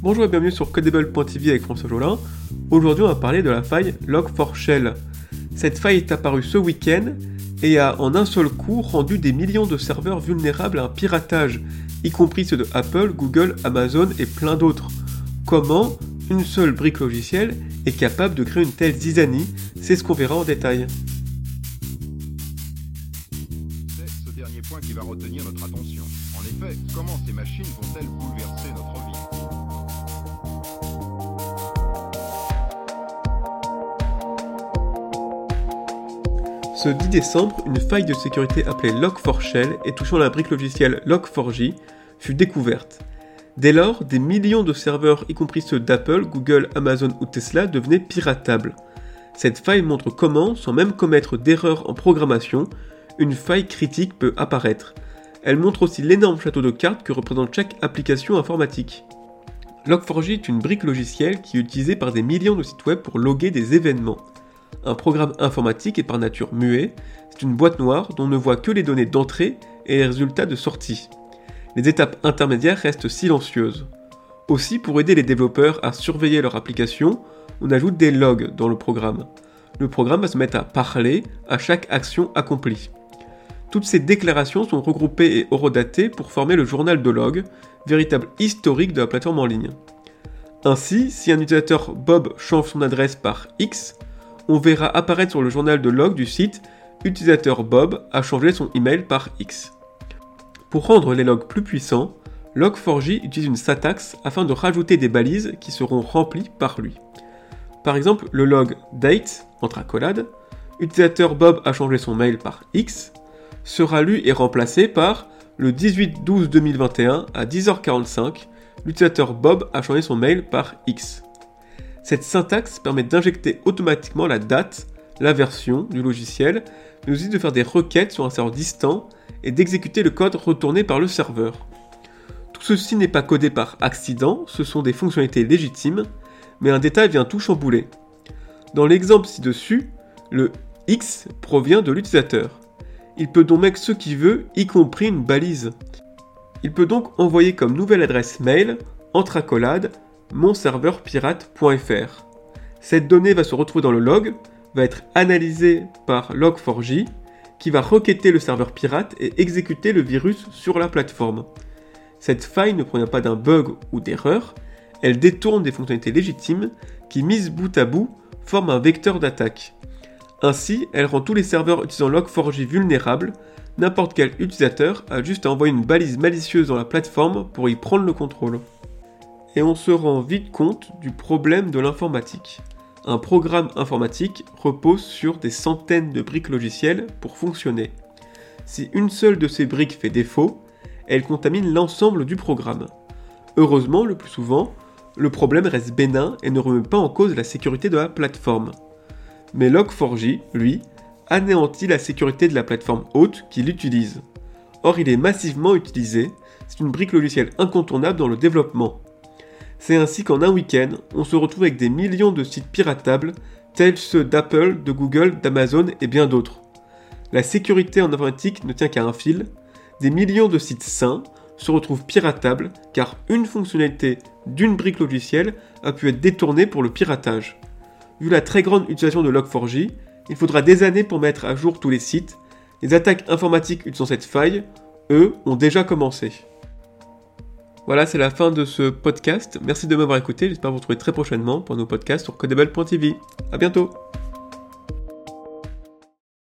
Bonjour et bienvenue sur Codable.tv avec François Jolin. Aujourd'hui, on va parler de la faille Log4Shell. Cette faille est apparue ce week-end et a en un seul coup rendu des millions de serveurs vulnérables à un piratage, y compris ceux de Apple, Google, Amazon et plein d'autres. Comment une seule brique logicielle est capable de créer une telle zizanie? C'est ce qu'on verra en détail. C'est ce dernier point qui va retenir notre attention. En effet, comment ces machines vont-elles bouleverser notre vie? Ce 10 décembre, une faille de sécurité appelée Log4Shell et touchant la brique logicielle Log4j fut découverte. Dès lors, des millions de serveurs, y compris ceux d'Apple, Google, Amazon ou Tesla, devenaient piratables. Cette faille montre comment, sans même commettre d'erreurs en programmation, une faille critique peut apparaître. Elle montre aussi l'énorme château de cartes que représente chaque application informatique. Log4j est une brique logicielle qui est utilisée par des millions de sites web pour loguer des événements. Un programme informatique est par nature muet, c'est une boîte noire dont on ne voit que les données d'entrée et les résultats de sortie. Les étapes intermédiaires restent silencieuses. Aussi, pour aider les développeurs à surveiller leur application, on ajoute des logs dans le programme. Le programme va se mettre à parler à chaque action accomplie. Toutes ces déclarations sont regroupées et horodatées pour former le journal de log, véritable historique de la plateforme en ligne. Ainsi, si un utilisateur Bob change son adresse par X, on verra apparaître sur le journal de log du site Utilisateur Bob a changé son email par X. Pour rendre les logs plus puissants, Log4j utilise une syntaxe afin de rajouter des balises qui seront remplies par lui. Par exemple, le log date, entre accolades, utilisateur Bob a changé son mail par X, sera lu et remplacé par le 18-12-2021 à 10h45, l'utilisateur Bob a changé son mail par X. Cette syntaxe permet d'injecter automatiquement la date, la version du logiciel, mais aussi de faire des requêtes sur un serveur distant et d'exécuter le code retourné par le serveur. Tout ceci n'est pas codé par accident, ce sont des fonctionnalités légitimes, mais un détail vient tout chambouler. Dans l'exemple ci-dessus, le X provient de l'utilisateur. Il peut donc mettre ce qu'il veut, y compris une balise. Il peut donc envoyer comme nouvelle adresse mail, entre accolades, monserveurpirate.fr. Cette donnée va se retrouver dans le log, va être analysée par Log4j, qui va requêter le serveur pirate et exécuter le virus sur la plateforme. Cette faille ne provient pas d'un bug ou d'erreur, elle détourne des fonctionnalités légitimes qui, mises bout à bout, forment un vecteur d'attaque. Ainsi, elle rend tous les serveurs utilisant Log4j vulnérables, n'importe quel utilisateur a juste à envoyer une balise malicieuse dans la plateforme pour y prendre le contrôle et on se rend vite compte du problème de l'informatique. Un programme informatique repose sur des centaines de briques logicielles pour fonctionner. Si une seule de ces briques fait défaut, elle contamine l'ensemble du programme. Heureusement, le plus souvent, le problème reste bénin et ne remet pas en cause la sécurité de la plateforme. Mais Log4j, lui, anéantit la sécurité de la plateforme haute qu'il utilise. Or, il est massivement utilisé, c'est une brique logicielle incontournable dans le développement. C'est ainsi qu'en un week-end, on se retrouve avec des millions de sites piratables, tels ceux d'Apple, de Google, d'Amazon et bien d'autres. La sécurité en informatique ne tient qu'à un fil, des millions de sites sains se retrouvent piratables car une fonctionnalité d'une brique logicielle a pu être détournée pour le piratage. Vu la très grande utilisation de Log4j, il faudra des années pour mettre à jour tous les sites. Les attaques informatiques utilisant cette faille, eux, ont déjà commencé. Voilà, c'est la fin de ce podcast. Merci de m'avoir écouté. J'espère vous retrouver très prochainement pour nos podcasts sur codable.tv. A bientôt